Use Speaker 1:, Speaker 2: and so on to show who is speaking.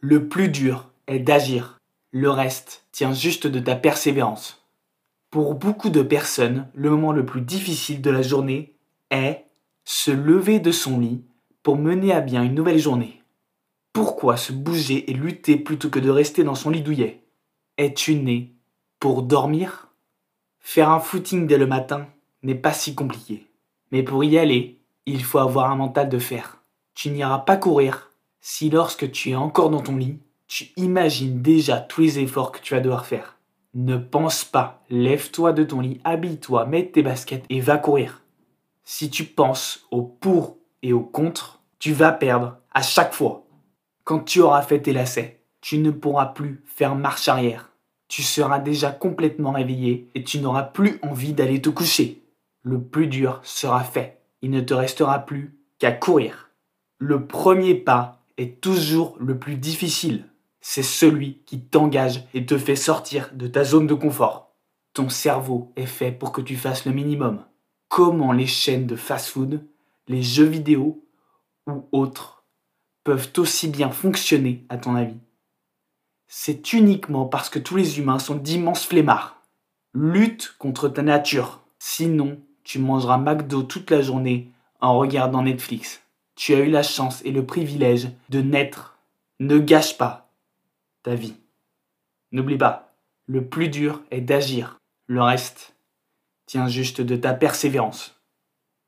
Speaker 1: Le plus dur est d'agir. Le reste tient juste de ta persévérance. Pour beaucoup de personnes, le moment le plus difficile de la journée est se lever de son lit pour mener à bien une nouvelle journée. Pourquoi se bouger et lutter plutôt que de rester dans son lit douillet? Es-tu né pour dormir? Faire un footing dès le matin n'est pas si compliqué. Mais pour y aller, il faut avoir un mental de fer. Tu n'iras pas courir si lorsque tu es encore dans ton lit, tu imagines déjà tous les efforts que tu vas devoir faire. Ne pense pas, lève-toi de ton lit, habille-toi, mets tes baskets et va courir. Si tu penses au pour et au contre, tu vas perdre à chaque fois. Quand tu auras fait tes lacets, tu ne pourras plus faire marche arrière. Tu seras déjà complètement réveillé et tu n'auras plus envie d'aller te coucher. Le plus dur sera fait. Il ne te restera plus qu'à courir. Le premier pas est toujours le plus difficile. C'est celui qui t'engage et te fait sortir de ta zone de confort. Ton cerveau est fait pour que tu fasses le minimum. Comment les chaînes de fast-food, les jeux vidéo ou autres peuvent aussi bien fonctionner à ton avis? C'est uniquement parce que tous les humains sont d'immenses flemmards. Lutte contre ta nature. Sinon, tu mangeras McDo toute la journée en regardant Netflix. Tu as eu la chance et le privilège de naître. Ne gâche pas ta vie. N'oublie pas, le plus dur est d'agir. Le reste tient juste de ta persévérance.